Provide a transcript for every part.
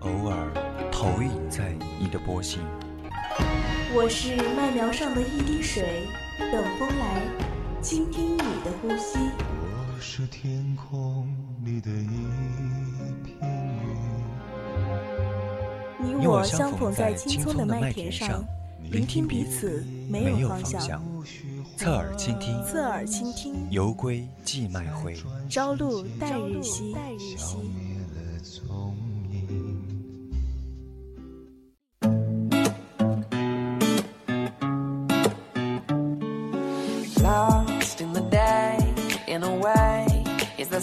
偶尔投影在你的波心。我是麦苗上的一滴水，等风来，倾听你的呼吸。我是天空里的一片云。你我相逢在青葱的麦田上，聆听彼此没有方向。侧耳倾听，侧耳倾听。犹归寄麦回，朝露待日晞。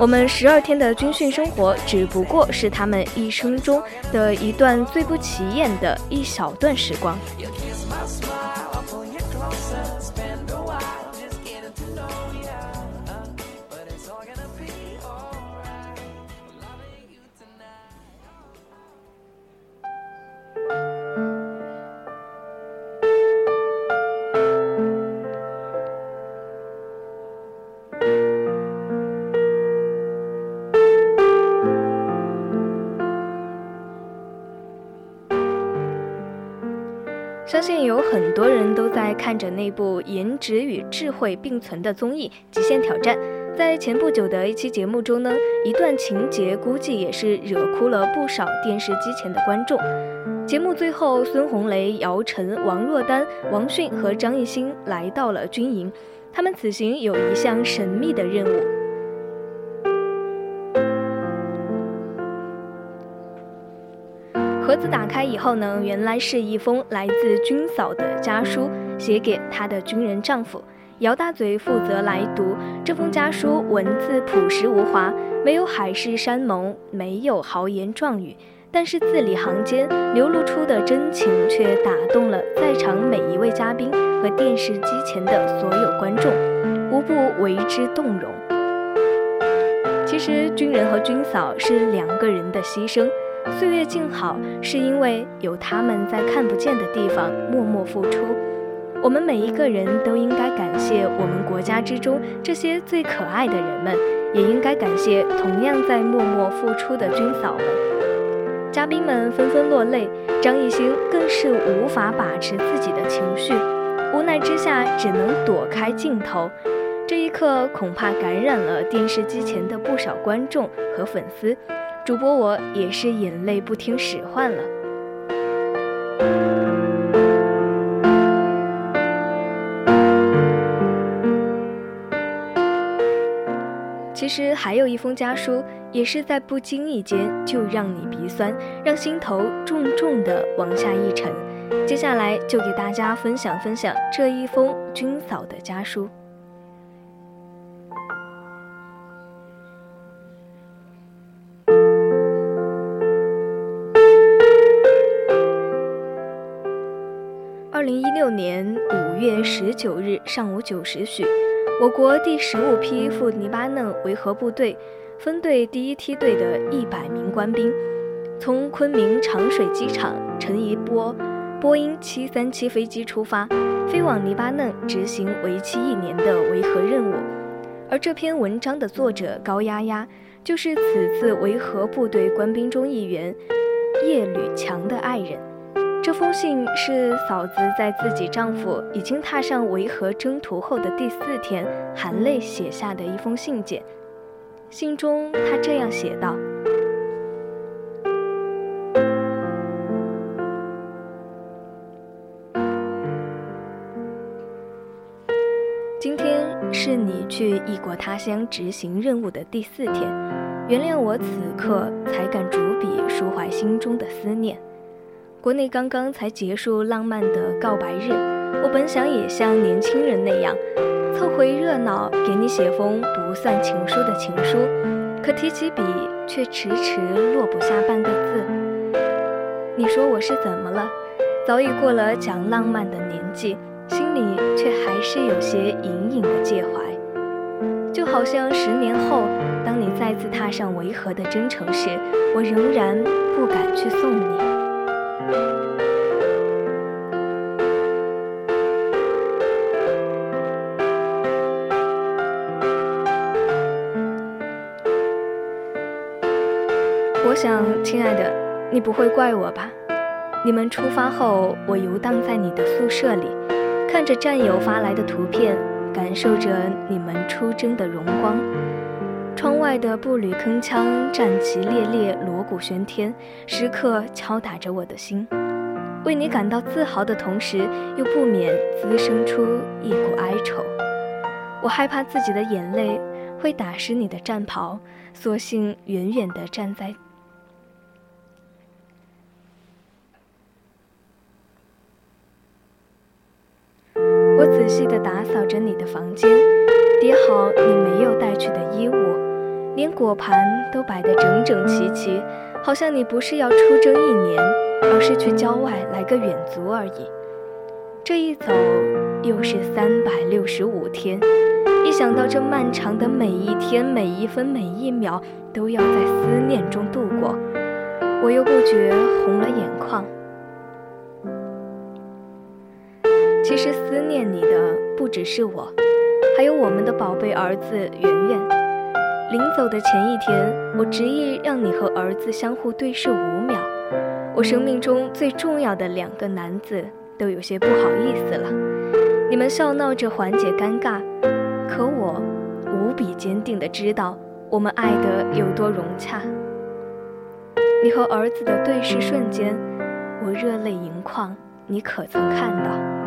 我们十二天的军训生活，只不过是他们一生中的一段最不起眼的一小段时光。相信有很多人都在看着那部颜值与智慧并存的综艺《极限挑战》。在前不久的一期节目中呢，一段情节估计也是惹哭了不少电视机前的观众。节目最后，孙红雷、姚晨、王珞丹、王迅和张艺兴来到了军营，他们此行有一项神秘的任务。子打开以后呢，原来是一封来自军嫂的家书，写给她的军人丈夫。姚大嘴负责来读这封家书，文字朴实无华，没有海誓山盟，没有豪言壮语，但是字里行间流露出的真情，却打动了在场每一位嘉宾和电视机前的所有观众，无不为之动容。其实，军人和军嫂是两个人的牺牲。岁月静好，是因为有他们在看不见的地方默默付出。我们每一个人都应该感谢我们国家之中这些最可爱的人们，也应该感谢同样在默默付出的军嫂们。嘉宾们纷纷落泪，张艺兴更是无法把持自己的情绪，无奈之下只能躲开镜头。这一刻恐怕感染了电视机前的不少观众和粉丝。主播我也是眼泪不听使唤了。其实还有一封家书，也是在不经意间就让你鼻酸，让心头重重的往下一沉。接下来就给大家分享分享这一封军嫂的家书。年五月十九日上午九时许，我国第十五批赴黎巴嫩维和部队分队第一梯队的一百名官兵，从昆明长水机场乘一波波音七三七飞机出发，飞往黎巴嫩执行为期一年的维和任务。而这篇文章的作者高丫丫，就是此次维和部队官兵中一员叶吕强的爱人。这封信是嫂子在自己丈夫已经踏上维和征途后的第四天，含泪写下的一封信件。信中她这样写道：“今天是你去异国他乡执行任务的第四天，原谅我此刻才敢逐笔抒怀心中的思念。”国内刚刚才结束浪漫的告白日，我本想也像年轻人那样，凑回热闹给你写封不算情书的情书，可提起笔却迟迟落不下半个字。你说我是怎么了？早已过了讲浪漫的年纪，心里却还是有些隐隐的介怀。就好像十年后，当你再次踏上维和的征程时，我仍然不敢去送你。我想，亲爱的，你不会怪我吧？你们出发后，我游荡在你的宿舍里，看着战友发来的图片。感受着你们出征的荣光，窗外的步履铿锵、战旗猎猎、锣鼓喧天，时刻敲打着我的心。为你感到自豪的同时，又不免滋生出一股哀愁。我害怕自己的眼泪会打湿你的战袍，索性远远地站在。我仔细地打扫着你的房间，叠好你没有带去的衣物，连果盘都摆得整整齐齐，好像你不是要出征一年，而是去郊外来个远足而已。这一走又是三百六十五天，一想到这漫长的每一天、每一分、每一秒都要在思念中度过，我又不觉红了眼眶。其实思念你的不只是我，还有我们的宝贝儿子圆圆。临走的前一天，我执意让你和儿子相互对视五秒。我生命中最重要的两个男子都有些不好意思了。你们笑闹着缓解尴尬，可我无比坚定地知道我们爱得有多融洽。你和儿子的对视瞬间，我热泪盈眶，你可曾看到？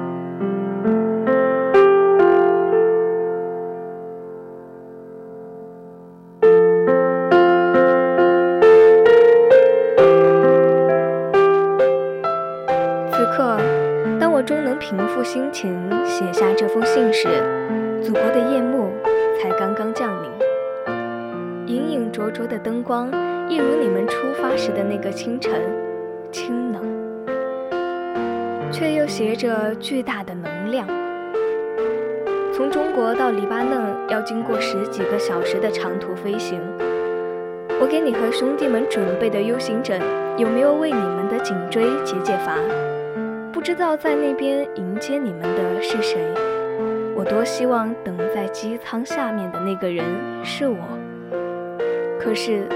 光，一如你们出发时的那个清晨，清冷，却又携着巨大的能量。从中国到黎巴嫩要经过十几个小时的长途飞行，我给你和兄弟们准备的 U 型枕，有没有为你们的颈椎解解乏？不知道在那边迎接你们的是谁？我多希望等在机舱下面的那个人是我，可是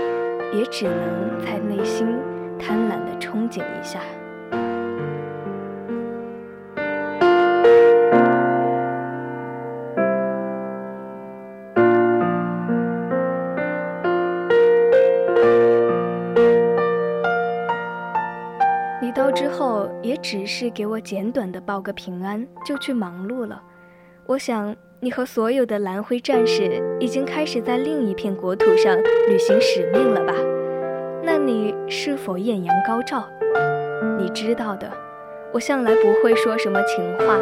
也只能在内心贪婪的憧憬一下。你到之后，也只是给我简短的报个平安，就去忙碌了。我想你和所有的蓝灰战士已经开始在另一片国土上履行使命了吧？那你是否艳阳高照？你知道的，我向来不会说什么情话，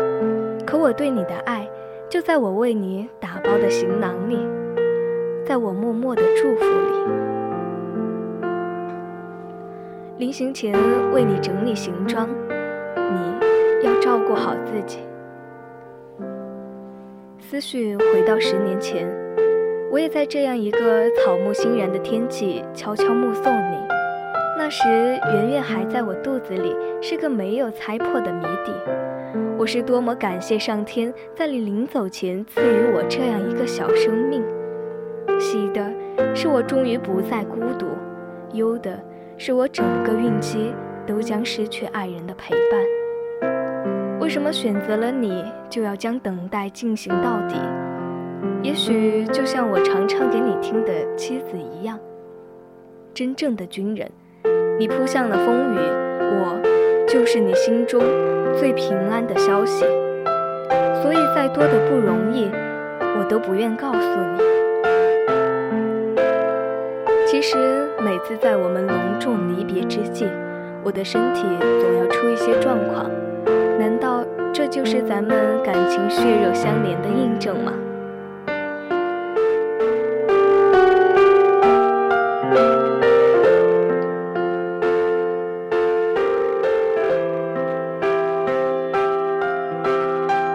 可我对你的爱就在我为你打包的行囊里，在我默默的祝福里。临行前为你整理行装。你要照顾好自己。思绪回到十年前，我也在这样一个草木欣然的天气悄悄目送你。那时，圆圆还在我肚子里，是个没有猜破的谜底。我是多么感谢上天，在你临走前赐予我这样一个小生命。喜的是我终于不再孤独，忧的是我整个孕期都将失去爱人的陪伴。为什么选择了你，就要将等待进行到底？也许就像我常唱给你听的妻子一样，真正的军人，你扑向了风雨，我就是你心中最平安的消息。所以再多的不容易，我都不愿告诉你。其实每次在我们隆重离别之际，我的身体总要出一些状况。这就是咱们感情血肉相连的印证吗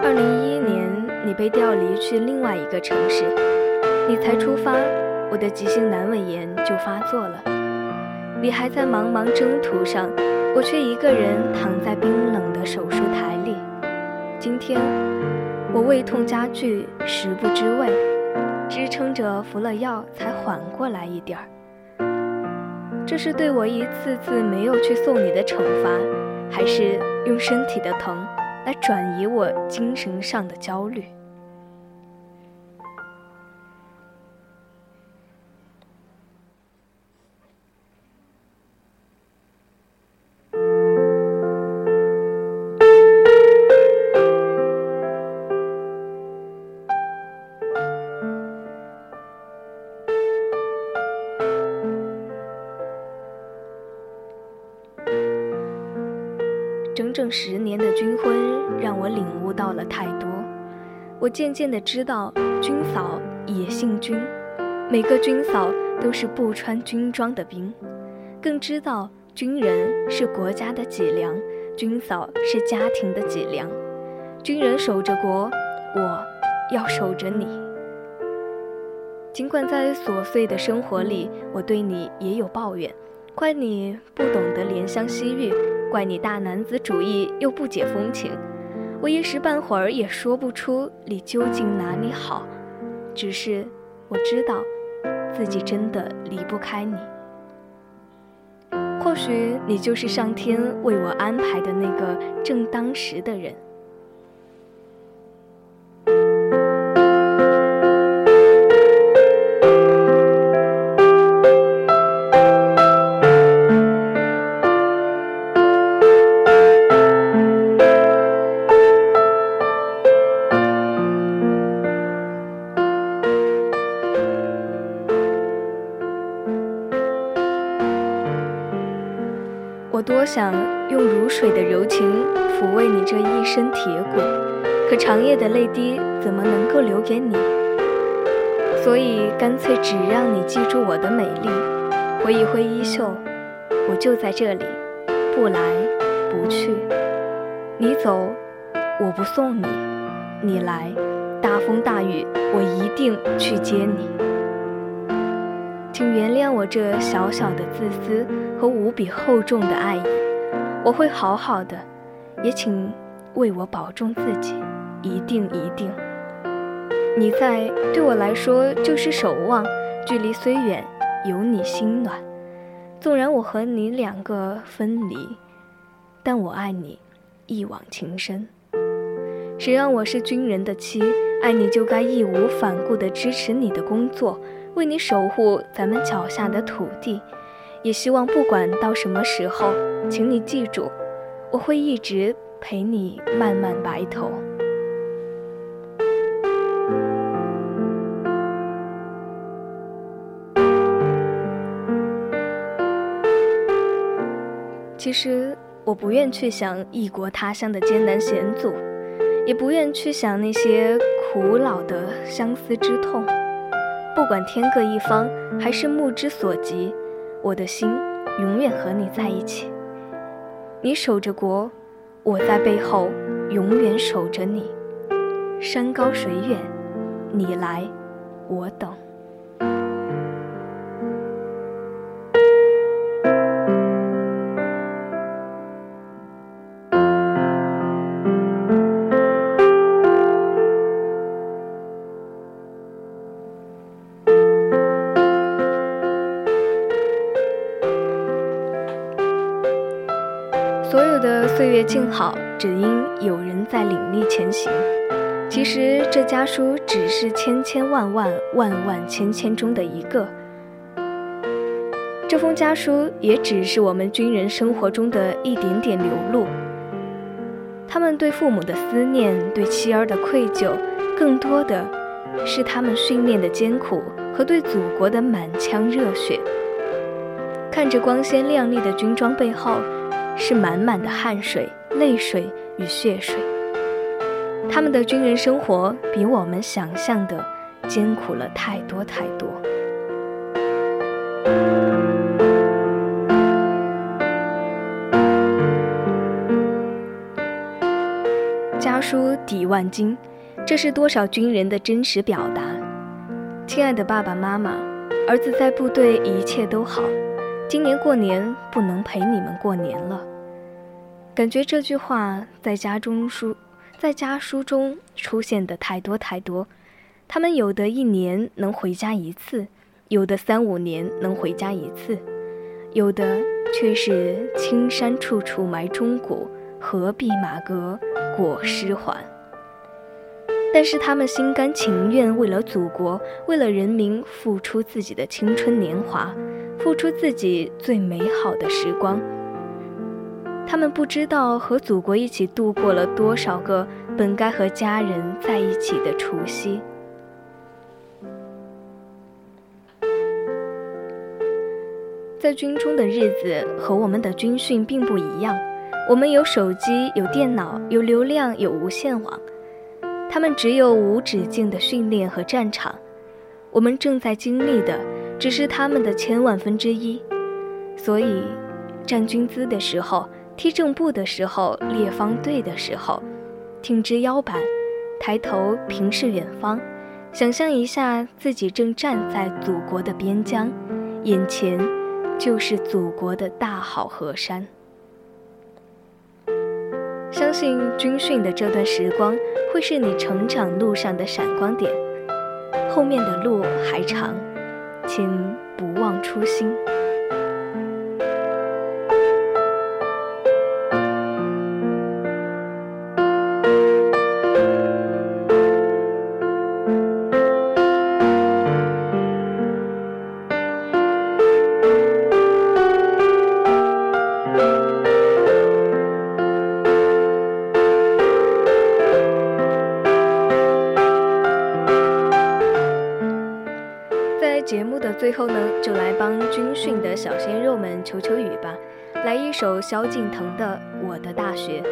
二零一一年你被调离去另外一个城市你才出发我的急性阑尾炎就发作了。你还在茫茫征途上我却一个人躺在冰冷的手术台里。今天，我胃痛加剧，食不知味，支撑着服了药才缓过来一点儿。这是对我一次次没有去送你的惩罚，还是用身体的疼来转移我精神上的焦虑？整整十年的军婚让我领悟到了太多。我渐渐地知道，军嫂也姓军，每个军嫂都是不穿军装的兵。更知道，军人是国家的脊梁，军嫂是家庭的脊梁。军人守着国，我要守着你。尽管在琐碎的生活里，我对你也有抱怨，怪你不懂得怜香惜玉。怪你大男子主义又不解风情，我一时半会儿也说不出你究竟哪里好，只是我知道，自己真的离不开你。或许你就是上天为我安排的那个正当时的人。我多想用如水的柔情抚慰你这一身铁骨，可长夜的泪滴怎么能够留给你？所以干脆只让你记住我的美丽，挥一挥衣袖，我就在这里，不来不去。你走，我不送你；你来，大风大雨，我一定去接你。请原谅我这小小的自私和无比厚重的爱意。我会好好的，也请为我保重自己，一定一定。你在对我来说就是守望，距离虽远，有你心暖。纵然我和你两个分离，但我爱你一往情深。谁让我是军人的妻，爱你就该义无反顾地支持你的工作，为你守护咱们脚下的土地。也希望不管到什么时候，请你记住，我会一直陪你慢慢白头。其实我不愿去想异国他乡的艰难险阻，也不愿去想那些苦恼的相思之痛。不管天各一方，还是目之所及。我的心永远和你在一起，你守着国，我在背后永远守着你。山高水远，你来，我等。静好，只因有人在领力前行。其实这家书只是千千万万万万千千中的一个。这封家书也只是我们军人生活中的一点点流露。他们对父母的思念，对妻儿的愧疚，更多的是他们训练的艰苦和对祖国的满腔热血。看着光鲜亮丽的军装背后，是满满的汗水。泪水与血水，他们的军人生活比我们想象的艰苦了太多太多。家书抵万金，这是多少军人的真实表达。亲爱的爸爸妈妈，儿子在部队一切都好，今年过年不能陪你们过年了。感觉这句话在家中书，在家书中出现的太多太多。他们有的一年能回家一次，有的三五年能回家一次，有的却是青山处处埋忠骨，何必马革裹尸还。但是他们心甘情愿为了祖国，为了人民付出自己的青春年华，付出自己最美好的时光。他们不知道和祖国一起度过了多少个本该和家人在一起的除夕。在军中的日子和我们的军训并不一样，我们有手机、有电脑、有流量、有无线网。他们只有无止境的训练和战场，我们正在经历的只是他们的千万分之一。所以，站军姿的时候，踢正步的时候，列方队的时候，挺直腰板，抬头平视远方，想象一下自己正站在祖国的边疆，眼前就是祖国的大好河山。相信军训的这段时光会是你成长路上的闪光点，后面的路还长，请不忘初心。小鲜肉们求求雨吧，来一首萧敬腾的《我的大学》。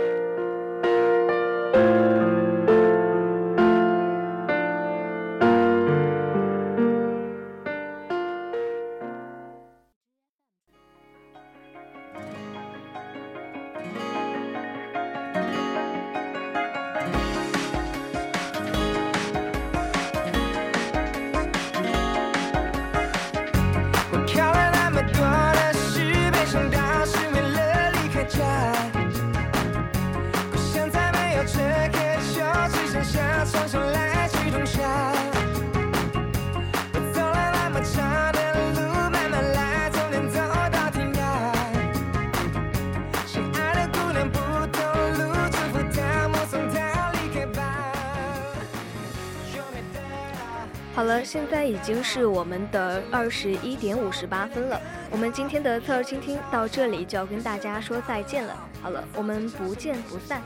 好了，现在已经是我们的二十一点五十八分了。我们今天的侧耳倾听到这里就要跟大家说再见了。好了，我们不见不散。